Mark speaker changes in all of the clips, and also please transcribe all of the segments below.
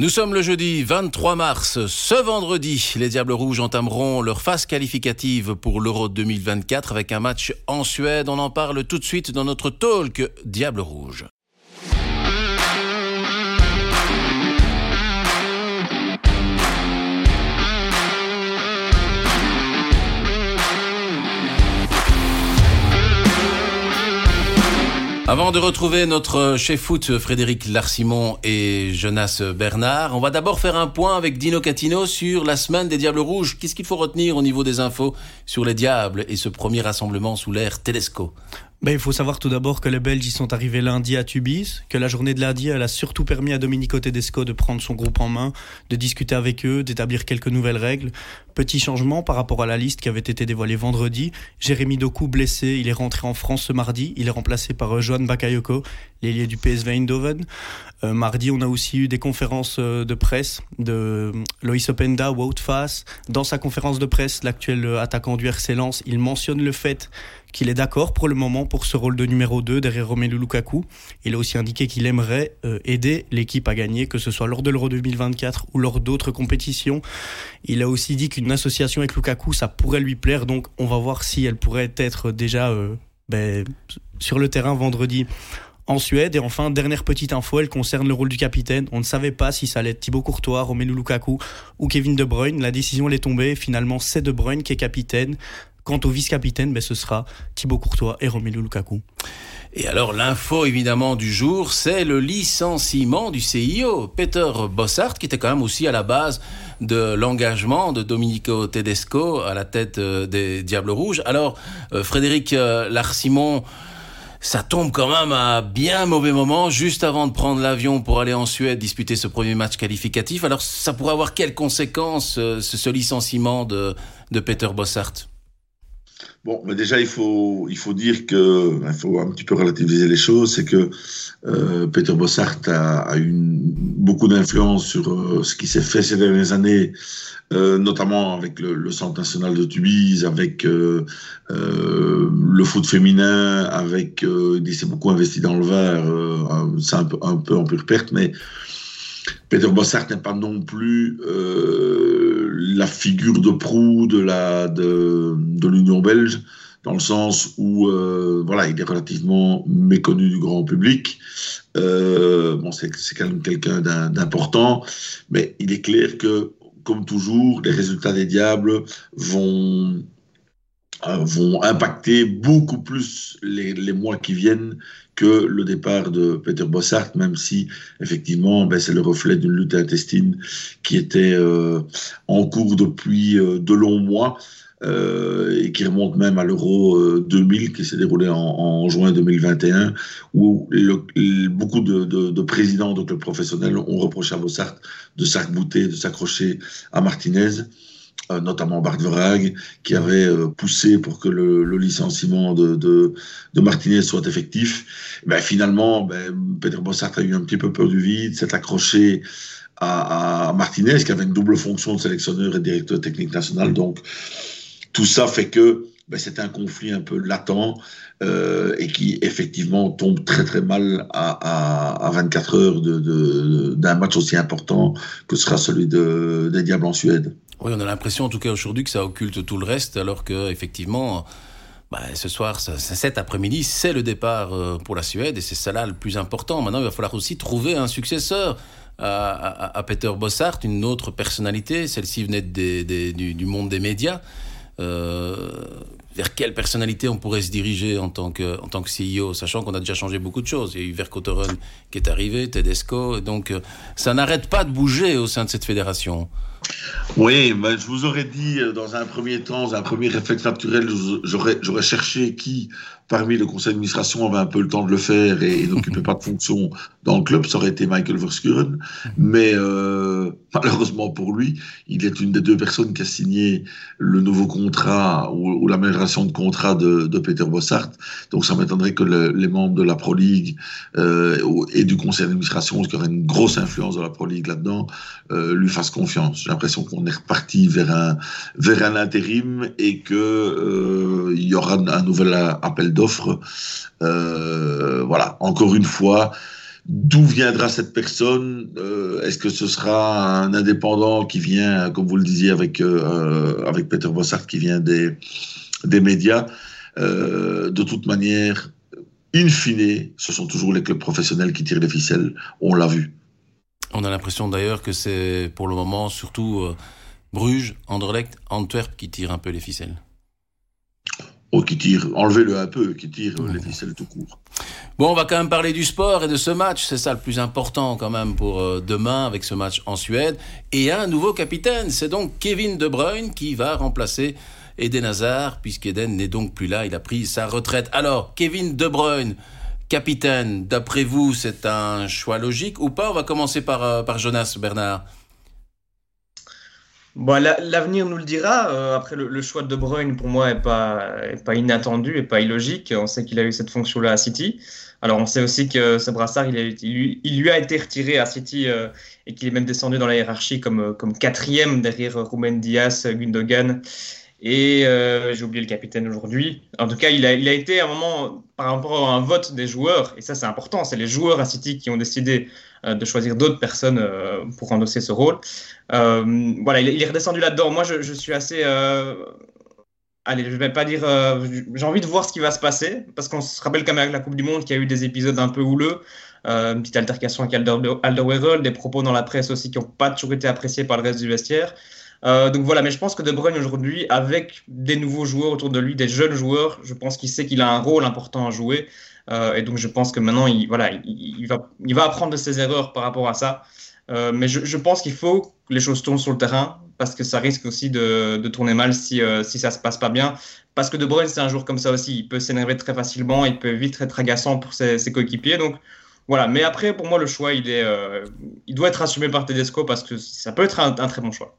Speaker 1: Nous sommes le jeudi 23 mars. Ce vendredi, les Diables Rouges entameront leur phase qualificative pour l'Euro 2024 avec un match en Suède. On en parle tout de suite dans notre talk Diables Rouges. Avant de retrouver notre chef foot Frédéric Larsimon et Jonas Bernard, on va d'abord faire un point avec Dino Catino sur la semaine des Diables Rouges. Qu'est-ce qu'il faut retenir au niveau des infos sur les Diables et ce premier rassemblement sous l'ère Tedesco?
Speaker 2: Ben, il faut savoir tout d'abord que les Belges y sont arrivés lundi à Tubize, que la journée de lundi, elle a surtout permis à Domenico Tedesco de prendre son groupe en main, de discuter avec eux, d'établir quelques nouvelles règles. Petit changement par rapport à la liste qui avait été dévoilée vendredi. Jérémy Doku blessé, il est rentré en France ce mardi. Il est remplacé par euh, Johan Bakayoko, l'ailier du PSV Eindhoven. Euh, mardi, on a aussi eu des conférences euh, de presse de Loïs Openda, Wout Fass. Dans sa conférence de presse, l'actuel attaquant du RC il mentionne le fait qu'il est d'accord pour le moment pour ce rôle de numéro 2 derrière Romelu Lukaku. Il a aussi indiqué qu'il aimerait euh, aider l'équipe à gagner, que ce soit lors de l'Euro 2024 ou lors d'autres compétitions. Il a aussi dit qu'une association avec Lukaku, ça pourrait lui plaire, donc on va voir si elle pourrait être déjà euh, ben, sur le terrain vendredi en Suède. Et enfin, dernière petite info, elle concerne le rôle du capitaine. On ne savait pas si ça allait être Thibaut Courtois, Romelu Lukaku ou Kevin De Bruyne. La décision elle est tombée. Finalement, c'est De Bruyne qui est capitaine. Quant au vice-capitaine, ben, ce sera Thibaut Courtois et Romelu Lukaku.
Speaker 1: Et alors l'info évidemment du jour, c'est le licenciement du CIO, Peter Bossart, qui était quand même aussi à la base de l'engagement de Domenico Tedesco à la tête euh, des Diables Rouges. Alors euh, Frédéric euh, Larsimon, ça tombe quand même à bien mauvais moment, juste avant de prendre l'avion pour aller en Suède disputer ce premier match qualificatif. Alors ça pourrait avoir quelles conséquences ce, licenciement de, de Peter Bossart?
Speaker 3: Bon, mais déjà, il faut, il faut dire que, il faut un petit peu relativiser les choses, c'est que euh, Peter Bossart a, a eu beaucoup d'influence sur euh, ce qui s'est fait ces dernières années, euh, notamment avec le, Centre national de Tubize, avec le foot féminin, avec, il s'est beaucoup investi dans le verre, c'est un peu, un peu en pure perte, mais Peter Bossart n'est pas non plus la figure de proue de la de, de l'Union belge dans le sens où euh, voilà il est relativement méconnu du grand public. Euh, bon c'est quand même quelqu'un d'important, mais il est clair que comme toujours les résultats des diables vont vont impacter beaucoup plus les, mois qui viennent que le départ de Peter Bossart, même si effectivement ben, c'est le reflet d'une lutte intestine qui était euh, en cours depuis euh, de longs mois. Euh, et qui remonte même à l'Euro 2000 euh, qui s'est déroulé en, juin 2021, où beaucoup de, présidents de clubs professionnels ont reproché à Bossart de s'arc-bouter, de s'accrocher à Martinez. Euh, notamment Bart Verhaeg, qui avait euh, poussé pour que le, licenciement de, Martinez soit effectif. Ben, finalement, ben, Peter Bossart a eu un petit peu peur du vide, s'est accroché à, Martinez, qui avait une double fonction de sélectionneur et directeur technique national. Donc, tout ça fait que ben, c'est un conflit un peu latent euh, et qui effectivement tombe très très mal à, à, à 24 heures d'un match aussi important que sera celui de, des Diables en Suède.
Speaker 1: Oui, on a l'impression en tout cas aujourd'hui que ça occulte tout le reste, alors que effectivement, bah, ce soir, cet après-midi, c'est le départ euh, pour la Suède et c'est ça là le plus important. Maintenant, il va falloir aussi trouver un successeur. À, Peter Bossart, une autre personnalité, celle-ci venait du, monde des médias. Euh, vers quelle personnalité on pourrait se diriger en tant que, en tant que CEO, sachant qu'on a déjà changé beaucoup de choses. Il y a eu Verkotteren qui est arrivé, Tedesco, et donc euh, ça n'arrête pas de bouger au sein de cette fédération.
Speaker 3: Oui, ben, je vous aurais dit euh, dans un premier temps, dans un premier réflexe naturel, j'aurais cherché qui parmi le conseil d'administration avait un peu le temps de le faire et, et n'occupait pas de fonction dans le club, ça aurait été Michael Verskuren. Mais euh, malheureusement pour lui, il est une des deux personnes qui a signé le nouveau contrat ou, l'amélioration de contrat de, de, Peter Bossart. Donc ça m'étonnerait que le, les membres de la Pro League euh, et du conseil d'administration, qui aurait une grosse influence dans la Pro League là-dedans, lui fassent confiance. J'ai l'impression qu'on est reparti vers un, vers un intérim et que euh, y aura un nouvel appel d'offres. Euh, voilà, encore une fois, D'où viendra cette personne? Est-ce que ce sera un indépendant qui vient, comme vous le disiez avec, avec Peter Bossart, qui vient des, des médias? De toute manière, in fine, ce sont toujours les clubs professionnels qui tirent les ficelles. On l'a vu.
Speaker 1: On a l'impression d'ailleurs que c'est pour le moment surtout euh, Bruges, Anderlecht, Antwerp qui tirent un peu les ficelles.
Speaker 3: Oh, qui tire, enlevez-le un peu, qui tire les ficelles tout court.
Speaker 1: Bon, on va quand même parler du sport et de ce match. C'est ça le plus important quand même pour euh, demain avec ce match en Suède. Et un nouveau capitaine, c'est donc Kevin De Bruyne qui va remplacer Eden Hazard, puisqu'Eden n'est donc plus là, il a pris sa retraite. Alors, Kevin De Bruyne, capitaine, d'après vous, c'est un choix logique ou pas? On va commencer par, euh, par Jonas Bernard.
Speaker 4: Bon, l'avenir nous le dira. Euh, après, le, choix de De Bruyne, pour moi, n'est pas, pas inattendu et pas illogique. On sait qu'il a eu cette fonction-là à City. Alors, on sait aussi que ce brassard, il, lui a été retiré à City euh, et qu'il est même descendu dans la hiérarchie comme, comme quatrième derrière Ruben Diaz, Gundogan et euh, j'ai oublié le capitaine aujourd'hui. En tout cas, il a, été à un moment, par rapport à un vote des joueurs, et ça c'est important, c'est les joueurs à City qui ont décidé euh, de choisir d'autres personnes euh, pour endosser ce rôle. voilà, il, est redescendu là-dedans. Moi, je, je, suis assez... allez, je vais pas dire... j'ai envie de voir ce qui va se passer, parce qu'on se rappelle quand même avec la Coupe du Monde qu'il y a eu des épisodes un peu houleux. une petite altercation avec Alderweireld, des propos dans la presse aussi qui n'ont pas toujours été appréciés par le reste du vestiaire. Euh, donc voilà, mais je pense que De Bruyne aujourd'hui, avec des nouveaux joueurs autour de lui, des jeunes joueurs, je pense qu'il sait qu'il a un rôle important à jouer. Euh, et donc je pense que maintenant, il, voilà, il, va, apprendre de ses erreurs par rapport à ça. Euh, mais je, pense qu'il faut que les choses tournent sur le terrain parce que ça risque aussi de, tourner mal si, si ça se passe pas bien. Parce que De Bruyne, c'est un joueur comme ça aussi. Il peut s'énerver très facilement, il peut vite être agaçant pour ses, ses coéquipiers. Donc voilà, mais après, pour moi, le choix, il, est, il doit être assumé par Tedesco parce que ça peut être un très bon choix.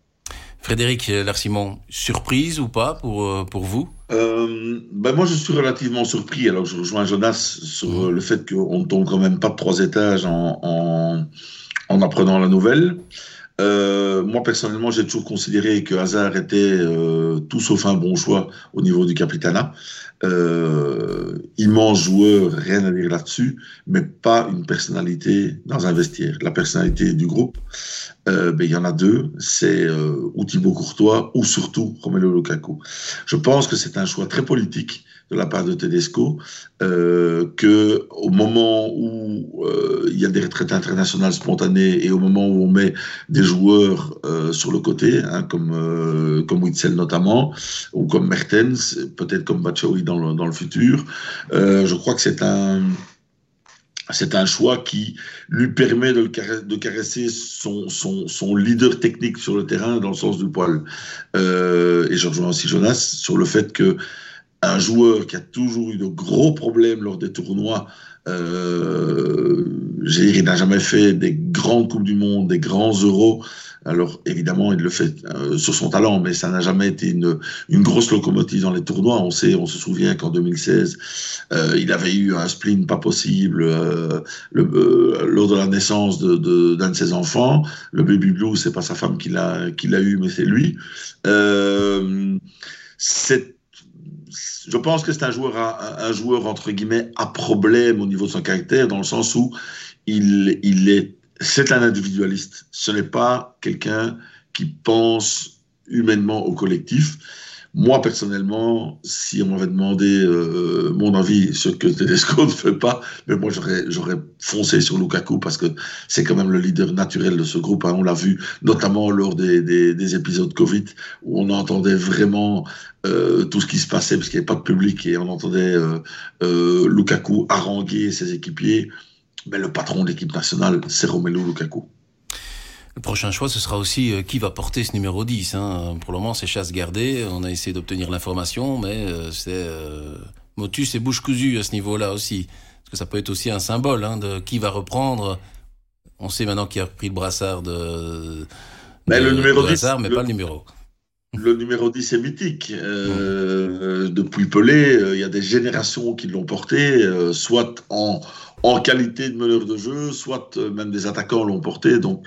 Speaker 1: Frédéric Larsimon, surprise ou pas pour, euh, pour vous?
Speaker 3: Euh, ben Moi, je suis relativement surpris. Alors, je rejoins Jonas sur mmh. le fait qu'on ne tombe quand même pas de trois étages en, en apprenant la nouvelle. Euh, moi, personnellement, j'ai toujours considéré que Hazard était euh, tout sauf un bon choix au niveau du Capitana. Euh, immense joueur, rien à dire là-dessus, mais pas une personnalité dans un vestiaire. La personnalité du groupe, ben, il y en a deux, c'est ou Thibaut Courtois ou surtout Romelu Lukaku. Je pense que c'est un choix très politique de la part de Tedesco, euh, que au moment où euh, il y a des retraites internationales spontanées et au moment où on met des joueurs euh, sur le côté, hein, comme euh, comme Witzel notamment, ou comme Mertens, peut-être comme Batshuayi dans le, dans le futur, je crois que c'est un c'est un choix qui lui permet de, le de caresser son, son, leader technique sur le terrain dans le sens du poil. Et je rejoins aussi Jonas sur le fait que un joueur qui a toujours eu de gros problèmes lors des tournois. Euh, il n'a jamais fait des grandes Coupes du Monde, des grands Euros. Alors évidemment, il le fait euh, sur son talent, mais ça n'a jamais été une, une, grosse locomotive dans les tournois. On sait, on se souvient qu'en 2016, euh, il avait eu un spleen pas possible euh, le, euh, lors de la naissance d'un de, d'un de, ses enfants. Le baby blue, c'est pas sa femme qui l'a qui l'a eu, mais c'est lui. Euh, je pense que c'est un joueur, un, joueur entre guillemets à problème au niveau de son caractère, dans le sens où il, il est, c'est un individualiste. Ce n'est pas quelqu'un qui pense humainement au collectif. Moi, personnellement, si on m'avait demandé euh, mon avis sur que Tedesco ne fait pas, mais moi, j'aurais foncé sur Lukaku parce que c'est quand même le leader naturel de ce groupe. Hein. On l'a vu notamment lors des, des, des, épisodes Covid où on entendait vraiment euh, tout ce qui se passait parce qu'il n'y avait pas de public et on entendait euh Lukaku haranguer ses équipiers. Mais le patron de l'équipe nationale, c'est Romelu Lukaku.
Speaker 1: Le prochain choix, ce sera aussi euh, qui va porter ce numéro 10. Hein. Pour le moment, c'est chasse gardée. On a essayé d'obtenir l'information, mais euh, c'est euh, motus et bouche cousue à ce niveau-là aussi. Parce que ça peut être aussi un symbole hein, de qui va reprendre. On sait maintenant qui a pris le brassard de,
Speaker 3: mais le numéro 10,
Speaker 1: brassard, mais pas le numéro.
Speaker 3: Le numéro 10 est mythique. Euh, depuis Pelé, il y a des générations qui l'ont porté, soit en, en qualité de meneur de jeu, soit euh, même des attaquants l'ont porté. Donc,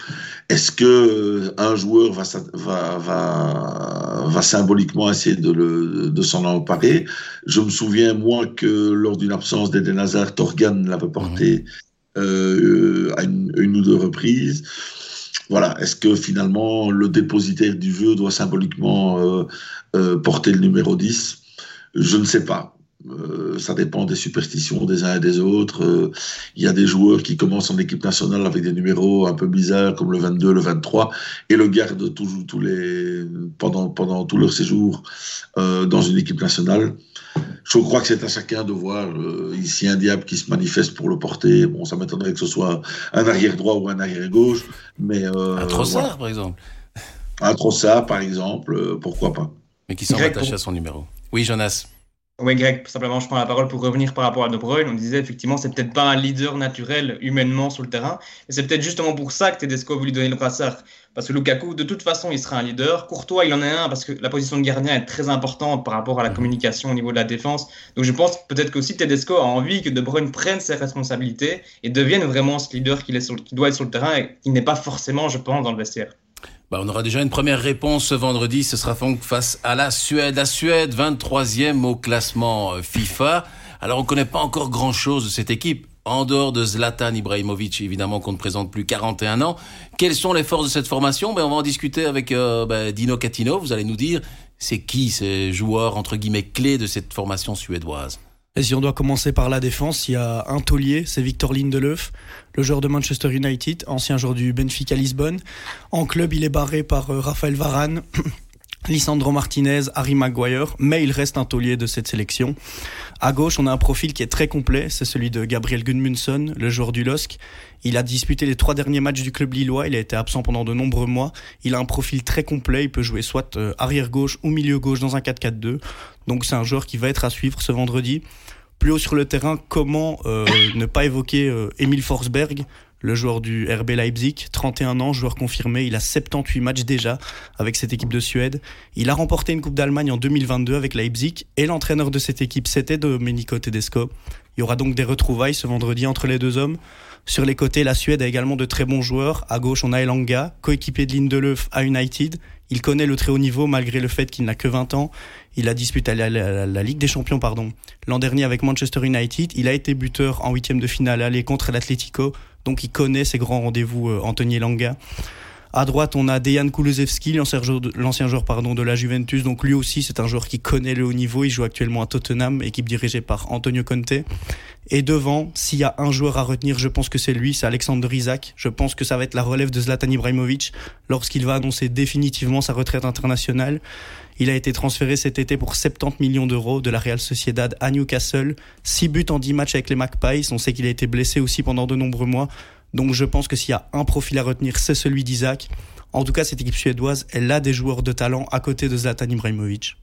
Speaker 3: est-ce que euh, un joueur va, va, va, va symboliquement essayer de, le, de s'en emparer? Je me souviens, moi, que lors d'une absence d'Eden Hazard, Torgan l'avait porté. à une, une, ou deux reprises. Voilà, est-ce que finalement le dépositaire du jeu doit symboliquement porter le numéro 10 Je ne sais pas. Euh, ça dépend des superstitions des uns et des autres. Euh, il y a des joueurs qui commencent en équipe nationale avec des numéros un peu bizarres comme le 22, le 23 et le gardent toujours tous les pendant pendant tout leur séjour euh, dans une équipe nationale. Je crois que c'est à chacun de voir ici un diable qui se manifeste pour le porter. Bon, ça m'étonnerait que ce soit un arrière droit ou un arrière gauche, mais
Speaker 1: un Trossard par exemple.
Speaker 3: Un Trossard par exemple, pourquoi pas.
Speaker 1: Mais qui semble attaché à son numéro. Oui, Jonas.
Speaker 4: Oui, Greg, simplement, je prends la parole pour revenir par rapport à De Bruyne. On disait effectivement, c'est peut-être pas un leader naturel humainement sur le terrain. Et c'est peut-être justement pour ça que Tedesco a voulu donner le brassard. Parce que Lukaku, de toute façon, il sera un leader. Courtois, il en est un parce que la position de gardien est très importante par rapport à la mhm. communication au niveau de la défense. Donc je pense peut-être qu'aussi Tedesco a envie que De Bruyne prenne ses responsabilités et devienne vraiment ce leader qu'il doit être sur le terrain et qui n'est pas forcément, je pense, dans le vestiaire.
Speaker 1: Bah, on aura déjà une première réponse ce vendredi. Ce sera donc face à la Suède. La Suède, 23e au classement euh, FIFA. Alors, on ne connaît pas encore grand-chose de cette équipe. En dehors de Zlatan Ibrahimovic, évidemment, qu'on ne présente plus 41 ans. Quelles sont les forces de cette formation? Ben, On va en discuter avec euh, ben, Dino Catino. Vous allez nous dire, c'est qui ces joueurs, entre guillemets, clés de cette formation suédoise?
Speaker 2: Et si on doit commencer par la défense, il y a un taulier, c'est Victor Lindelöf, le joueur de Manchester United, ancien joueur du Benfica Lisbonne. En club, il est barré par euh, Raphaël Varane, Lisandro Martinez, Harry Maguire, mais il reste un taulier de cette sélection. À gauche, on a un profil qui est très complet, c'est celui de Gabriel Gudmundsson, le joueur du LOSC. Il a disputé les trois derniers matchs du club lillois, il a été absent pendant de nombreux mois. Il a un profil très complet, il peut jouer soit euh, arrière gauche ou milieu gauche dans un 4-4-2. Donc c'est un joueur qui va être à suivre ce vendredi. Plus haut sur le terrain, comment euh, ne pas évoquer euh, Emile Forsberg, le joueur du RB Leipzig, 31 ans, joueur confirmé, il a 78 matchs déjà avec cette équipe de Suède. Il a remporté une Coupe d'Allemagne en 2022 avec Leipzig et l'entraîneur de cette équipe c'était Domenico Tedesco. Il y aura donc des retrouvailles ce vendredi entre les deux hommes. Sur les côtés, la Suède a également de très bons joueurs. À gauche, on a Elanga, coéquipier de Lindelöf à United. Il connaît le très haut niveau malgré le fait qu'il n'a que 20 ans. Il a disputé la, Ligue des Champions pardon l'an dernier avec Manchester United. Il a été buteur en huitième de finale aller contre l'Atlético donc il connaît ses grands rendez-vous, euh, Anthony Langa. À droite, on a Dejan Kulusevski, l'ancien joueur pardon, de la Juventus. Donc lui aussi, c'est un joueur qui connaît le haut niveau. Il joue actuellement à Tottenham, équipe dirigée par Antonio Conte. Et devant, s'il y a un joueur à retenir, je pense que c'est lui, c'est Alexander Isaac. Je pense que ça va être la relève de Zlatan Ibrahimovic lorsqu'il va annoncer définitivement sa retraite internationale. Il a été transféré cet été pour 70 millions d'euros de la Real Sociedad à Newcastle. 6 buts en 10 matchs avec les Magpies. On sait qu'il a été blessé aussi pendant de nombreux mois. Donc je pense que s'il y a un profil à retenir, c'est celui d'Isaac. En tout cas, cette équipe suédoise, elle a des joueurs de talent à côté de Zlatan Ibrahimovic.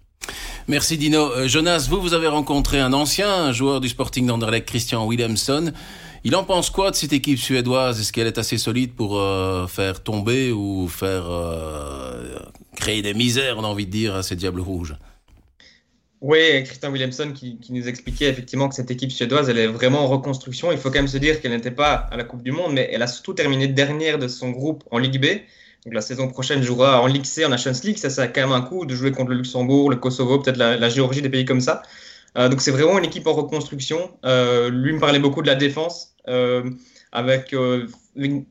Speaker 1: Merci Dino. Euh, Jonas, vous, vous avez rencontré un ancien joueur du Sporting d'Anderlecht, Christian Williamson. Il en pense quoi de cette équipe suédoise? Est-ce qu'elle est assez solide pour euh, faire tomber ou faire euh, créer des misères, on a envie de dire, à ces Diables Rouges
Speaker 4: oui, Christian Williamson qui, nous expliquait effectivement que cette équipe suédoise, elle est vraiment en reconstruction. Il faut quand même se dire qu'elle n'était pas à la Coupe du Monde, mais elle a surtout terminé dernière de son groupe en Ligue B. Donc la saison prochaine jouera en Ligue C, en Nations League. Ça, ça a quand même un coup de jouer contre le Luxembourg, le Kosovo, peut-être la, Géorgie, des pays comme ça. Euh, donc c'est vraiment une équipe en reconstruction. Euh, lui me parlait beaucoup de la défense, euh, avec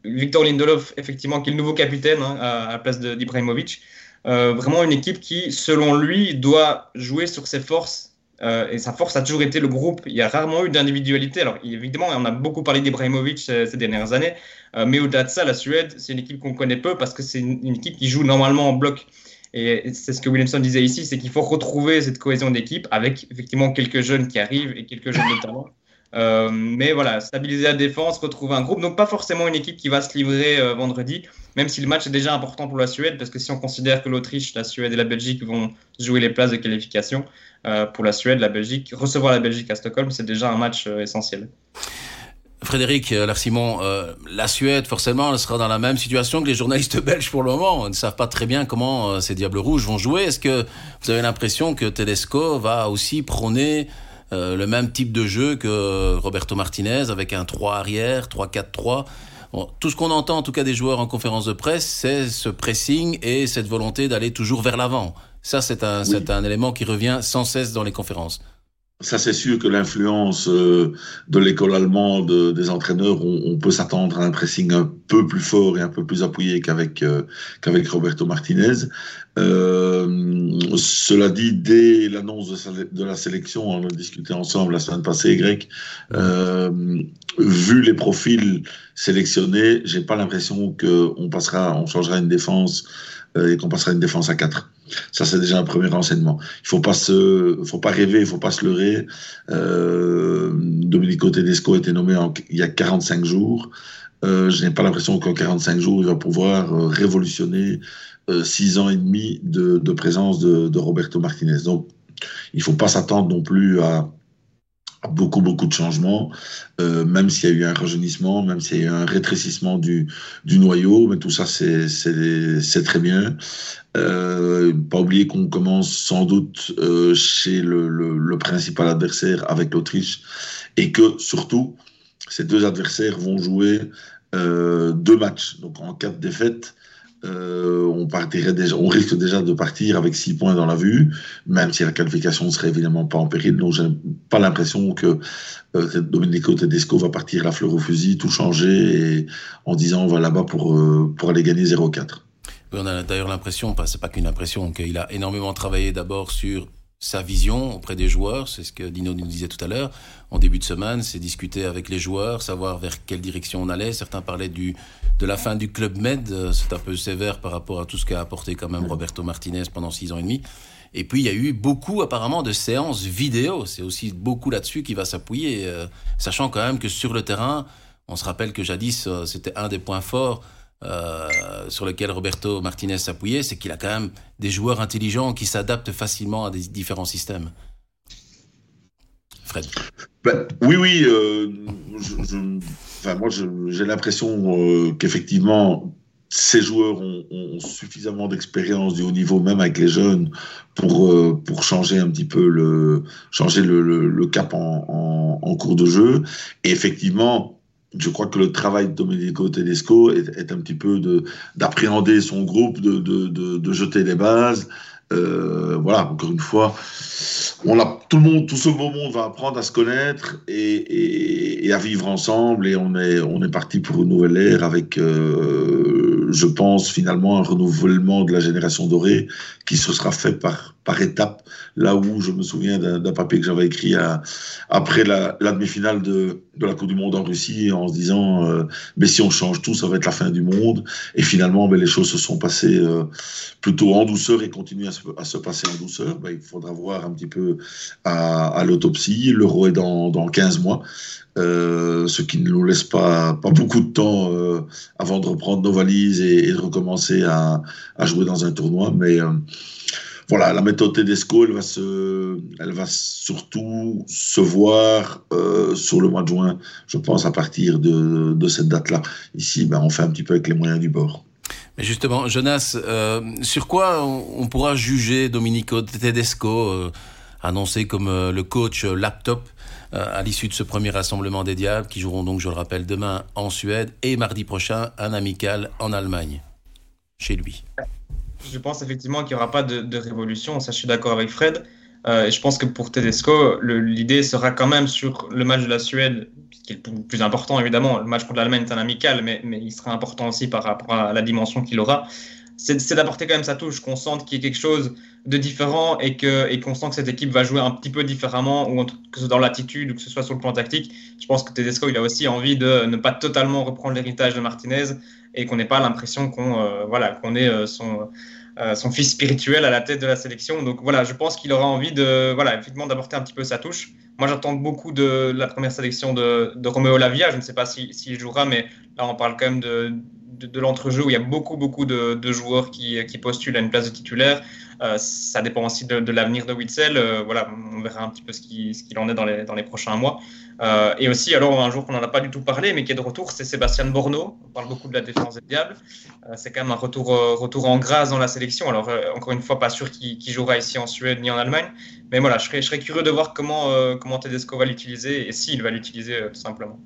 Speaker 4: Victor Lindelof, effectivement, qui est le nouveau capitaine hein, à, la place d'Ibrahimovic. Euh, vraiment une équipe qui, selon lui, doit jouer sur ses forces. Euh, et sa force a toujours été le groupe. Il y a rarement eu d'individualité. Alors, évidemment, on a beaucoup parlé d'Ibrahimovic ces, dernières années. Euh, mais au-delà de ça, la Suède, c'est une équipe qu'on connaît peu parce que c'est une, équipe qui joue normalement en bloc. Et c'est ce que Williamson disait ici, c'est qu'il faut retrouver cette cohésion d'équipe avec effectivement quelques jeunes qui arrivent et quelques jeunes de talent. Euh, mais voilà, stabiliser la défense, retrouver un groupe. Donc pas forcément une équipe qui va se livrer euh, vendredi, même si le match est déjà important pour la Suède, parce que si on considère que l'Autriche, la Suède et la Belgique vont jouer les places de qualification, euh, pour la Suède, la Belgique, recevoir la Belgique à Stockholm, c'est déjà un match essentiel.
Speaker 1: Frédéric Larsimon, la Suède, forcément, elle sera dans la même situation que les journalistes belges pour le moment. Ils ne savent pas très bien comment ces Diables Rouges vont jouer. Est-ce que vous avez l'impression que Tedesco va aussi prôner euh, le même type de jeu que Roberto Martinez avec un 3 arrière, 3-4-3. tout ce qu'on entend en tout cas des joueurs en conférence de presse, c'est ce pressing et cette volonté d'aller toujours vers l'avant. Ça, c'est un, un élément qui revient sans cesse dans les conférences.
Speaker 3: Ça, c'est sûr que l'influence euh, de l'école allemande des entraîneurs, on, peut s'attendre à un pressing un peu plus fort et un peu plus appuyé qu'avec euh, qu'avec Roberto Martinez. Euh, cela dit, dès l'annonce de, la sélection, on a discuté ensemble la semaine passée, Grec, vu les profils sélectionnés, j'ai pas l'impression qu'on passera, on changera une défense et qu'on passera une défense à 4. Ça, c'est déjà un premier renseignement. Il faut pas se, faut pas rêver, il faut pas se leurrer. Euh, Domenico Tedesco a été nommé il y a 45 jours. Euh, je n'ai pas l'impression qu'en 45 jours, il va pouvoir euh, révolutionner euh, six ans et demi de, présence de, de, Roberto Martinez. Donc, il faut pas s'attendre non plus à, beaucoup, beaucoup de changements, euh, même s'il y a eu un rajeunissement, même s'il y a eu un rétrécissement du, du noyau, mais tout ça, c'est très bien. Euh, pas oublier qu'on commence sans doute euh, chez le, le, le, principal adversaire avec l'Autriche et que surtout, ces deux adversaires vont jouer euh, deux matchs. Donc en cas de défaite, euh, on, risque déjà de partir avec six points dans la vue, même si la qualification ne serait évidemment pas en péril. Donc, j'ai pas l'impression que euh, Domenico Tedesco va partir la fleur au fusil, tout changer, et, en disant on va là-bas pour, euh, pour aller gagner 0-4.
Speaker 1: On a d'ailleurs l'impression, c'est pas qu'une impression, qu'il a énormément travaillé d'abord sur sa vision auprès des joueurs, c'est ce que Dino nous disait tout à l'heure. En début de semaine, c'est discuter avec les joueurs, savoir vers quelle direction on allait. Certains parlaient du, de la fin du Club Med, c'est un peu sévère par rapport à tout ce qu'a apporté quand même Roberto Martinez pendant six ans et demi. Et puis il y a eu beaucoup apparemment de séances vidéo, c'est aussi beaucoup là-dessus qui va s'appuyer, euh, sachant quand même que sur le terrain, on se rappelle que jadis euh, c'était un des points forts euh, sur lequel Roberto Martinez s'appuyait, c'est qu'il a quand même des joueurs intelligents qui s'adaptent facilement à des différents systèmes. Fred.
Speaker 3: Ben, oui, oui. Euh, enfin, moi, j'ai l'impression euh, qu'effectivement, ces joueurs ont, suffisamment d'expérience du haut niveau, même avec les jeunes, pour, pour changer un petit peu le, changer le, le, cap en, en, cours de jeu. Et effectivement, je crois que le travail de Domenico Tedesco est, un petit peu d'appréhender son groupe, de, de, de, de, jeter les bases. Euh, voilà, encore une fois, on a tout le monde, tout ce beau monde va apprendre à se connaître et, et, et à vivre ensemble. Et on est, on est parti pour une nouvelle ère avec, euh, je pense, finalement un renouvellement de la génération dorée qui se sera fait par, par étapes. Là où je me souviens d'un papier que j'avais écrit après la, demi-finale de, de, la Coupe du Monde en Russie en se disant euh, mais si on change tout, ça va être la fin du monde. Et finalement, ben, les choses se sont passées euh, plutôt en douceur et continuent à se, passer en douceur. Ben, il faudra voir un petit peu à, l'autopsie. L'euro est dans, dans 15 mois. Euh, ce qui ne nous laisse pas, pas beaucoup de temps avant de reprendre nos valises et, de recommencer à, à, jouer dans un tournoi. Mais voilà, la méthode Tedesco, elle va, se, elle va surtout se voir euh, sur le mois de juin, je pense, à partir de, de cette date-là. Ici, ben, on fait un petit peu avec les moyens du bord.
Speaker 1: Mais justement, Jonas, euh, sur quoi on, pourra juger Domenico Tedesco, euh, annoncé comme le coach laptop à l'issue de ce premier rassemblement des Diables, qui joueront donc, je le rappelle, demain en Suède et mardi prochain un amical en Allemagne, chez lui?
Speaker 4: Je pense effectivement qu'il n'y aura pas de, révolution. Ça, je suis d'accord avec Fred. Euh, et je pense que pour Tedesco, l'idée sera quand même sur le match de la Suède, qui est le plus important évidemment. Le match contre l'Allemagne est un amical, mais, il sera important aussi par rapport à la dimension qu'il aura. C'est d'apporter quand même sa touche, qu'on sente qu'il y ait quelque chose de différent et qu'on et qu sent que cette équipe va jouer un petit peu différemment, que ce soit dans l'attitude ou que ce soit sur le plan tactique. Je pense que Tedesco, il a aussi envie de ne pas totalement reprendre l'héritage de Martinez et qu'on n'ait pas l'impression qu'on euh, voilà, qu'on ait euh, son euh, son fils spirituel à la tête de la sélection. Donc voilà, je pense qu'il aura envie de, voilà, effectivement, d'apporter un petit peu sa touche. Moi, j'attends beaucoup de, la première sélection de, de Roméo Lavia. Je ne sais pas s'il si, si jouera, mais là, on parle quand même de, de, de l'entrejeu où il y a beaucoup, beaucoup de, joueurs qui, postulent à une place de titulaire. Euh, ça dépend aussi de, l'avenir de Witzel. Euh, voilà, on verra un petit peu ce qu'il en est dans les, prochains mois. Euh, et aussi, alors un jour qu'on n'en a pas du tout parlé, mais qui est de retour, c'est Sébastien Borno. On parle beaucoup de la défense des Diables. C'est quand même un retour, retour en grâce dans la sélection. Alors, encore une fois, pas sûr qu'il qu jouera ici en Suède ni en Allemagne. Mais voilà, je serais, curieux de voir comment, comment Tedesco va l'utiliser et s'il va l'utiliser tout simplement.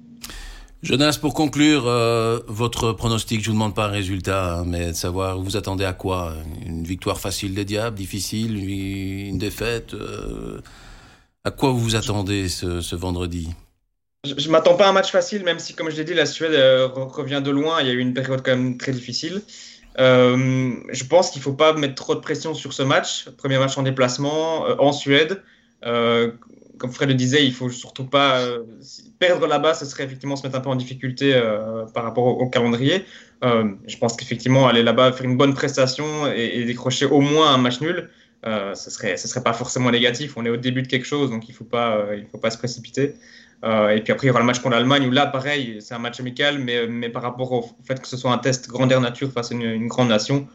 Speaker 1: Jonas, pour conclure, votre pronostic, je ne vous demande pas un résultat, hein, mais de savoir, vous attendez à quoi? Une victoire facile des Diables, difficile, une, défaite À quoi vous vous attendez ce, vendredi?
Speaker 4: Je ne m'attends pas à un match facile, même si, comme je l'ai dit, la Suède euh, revient de loin. Il y a eu une période quand même très difficile. Euh, je pense qu'il ne faut pas mettre trop de pression sur ce match. Premier match en déplacement en Suède. Comme Fred le disait, il faut surtout pas perdre là-bas. Ce serait effectivement se mettre un peu en difficulté par rapport au, calendrier. je pense qu'effectivement aller là-bas faire une bonne prestation et, décrocher au moins un match nul, euh, ce serait ce serait pas forcément négatif. On est au début de quelque chose, donc il faut pas euh, faut pas se précipiter. Euh, et puis après il y aura le match contre l'Allemagne où là pareil c'est un match amical, mais mais par rapport au fait que ce soit un test grandeur nature face à une, grande nation,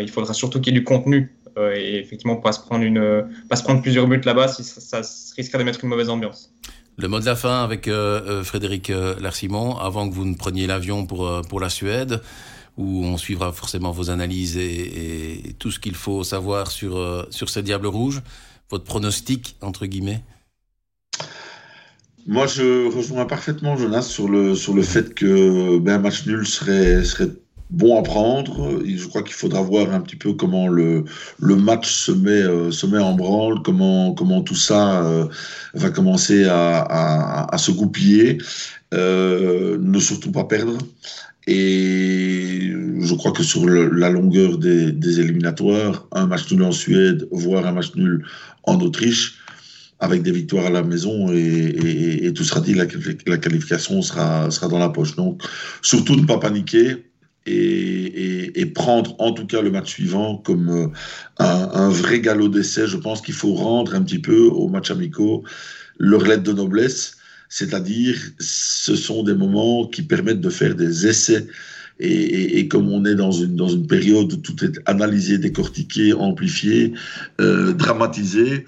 Speaker 4: il faudra surtout qu'il y ait du contenu et effectivement pas se prendre une pas se prendre plusieurs buts là-bas, si ça, ça, risquerait de mettre une mauvaise ambiance.
Speaker 1: Le mot de la fin avec Frédéric Larsimon, avant que vous ne preniez l'avion pour, pour la Suède où on suivra forcément vos analyses et, tout ce qu'il faut savoir sur, euh, sur ces Diables Rouges. Votre pronostic, entre guillemets?
Speaker 3: Moi, je rejoins parfaitement Jonas sur le, sur le fait que ben, un match nul serait, serait bon à prendre. Je crois qu'il faudra voir un petit peu comment le, match se met, euh, se met en branle, comment, tout ça euh, va commencer à, se goupiller. ne surtout pas perdre. Et je crois que sur la longueur des, éliminatoires, un match nul en Suède, voire un match nul en Autriche, avec des victoires à la maison et, tout sera dit, la, qualification sera, sera dans la poche. Donc, surtout ne pas paniquer et, prendre en tout cas le match suivant comme euh, un, vrai galop d'essai. Je pense qu'il faut rendre un petit peu aux matchs amicaux leur lettre de noblesse c'est-à-dire, ce sont des moments qui permettent de faire des essais. Et, comme on est dans une, dans une période où tout est analysé, décortiqué, amplifié, euh, dramatisé,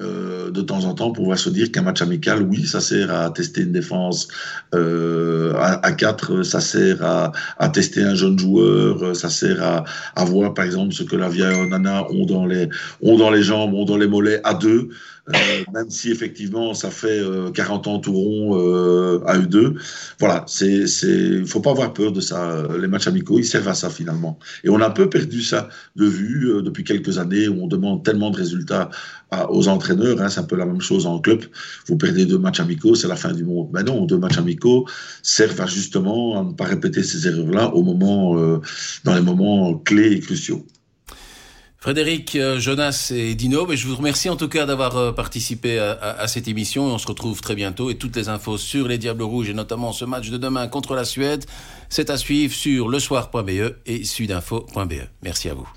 Speaker 3: euh, de temps en temps, pouvoir se dire qu'un match amical, oui, ça sert à tester une défense euh, à, 4, ça sert à, à, tester un jeune joueur, ça sert à, à voir, par exemple, ce que la vieille Nana ont dans les, ont dans les jambes, ont dans les mollets à deux. Euh, même si effectivement ça fait 40 euh, ans tout rond euh, à eux deux. Voilà, c'est, c'est, faut pas avoir peur de ça. Les matchs amicaux, ils servent à ça finalement. Et on a un peu perdu ça de vue depuis quelques années où on demande tellement de résultats aux entraîneurs. Hein, c'est un peu la même chose en club. Vous perdez deux matchs amicaux, c'est la fin du monde. Mais non, deux matchs amicaux servent à justement à ne pas répéter ces erreurs-là au moment, dans les moments clés et cruciaux.
Speaker 1: Frédéric, euh, Jonas et Dino, je vous remercie en tout cas d'avoir euh, participé à, cette émission. On se retrouve très bientôt et toutes les infos sur les Diables Rouges et notamment ce match de demain contre la Suède, c'est à suivre sur lesoir.be et sudinfo.be. Merci à vous.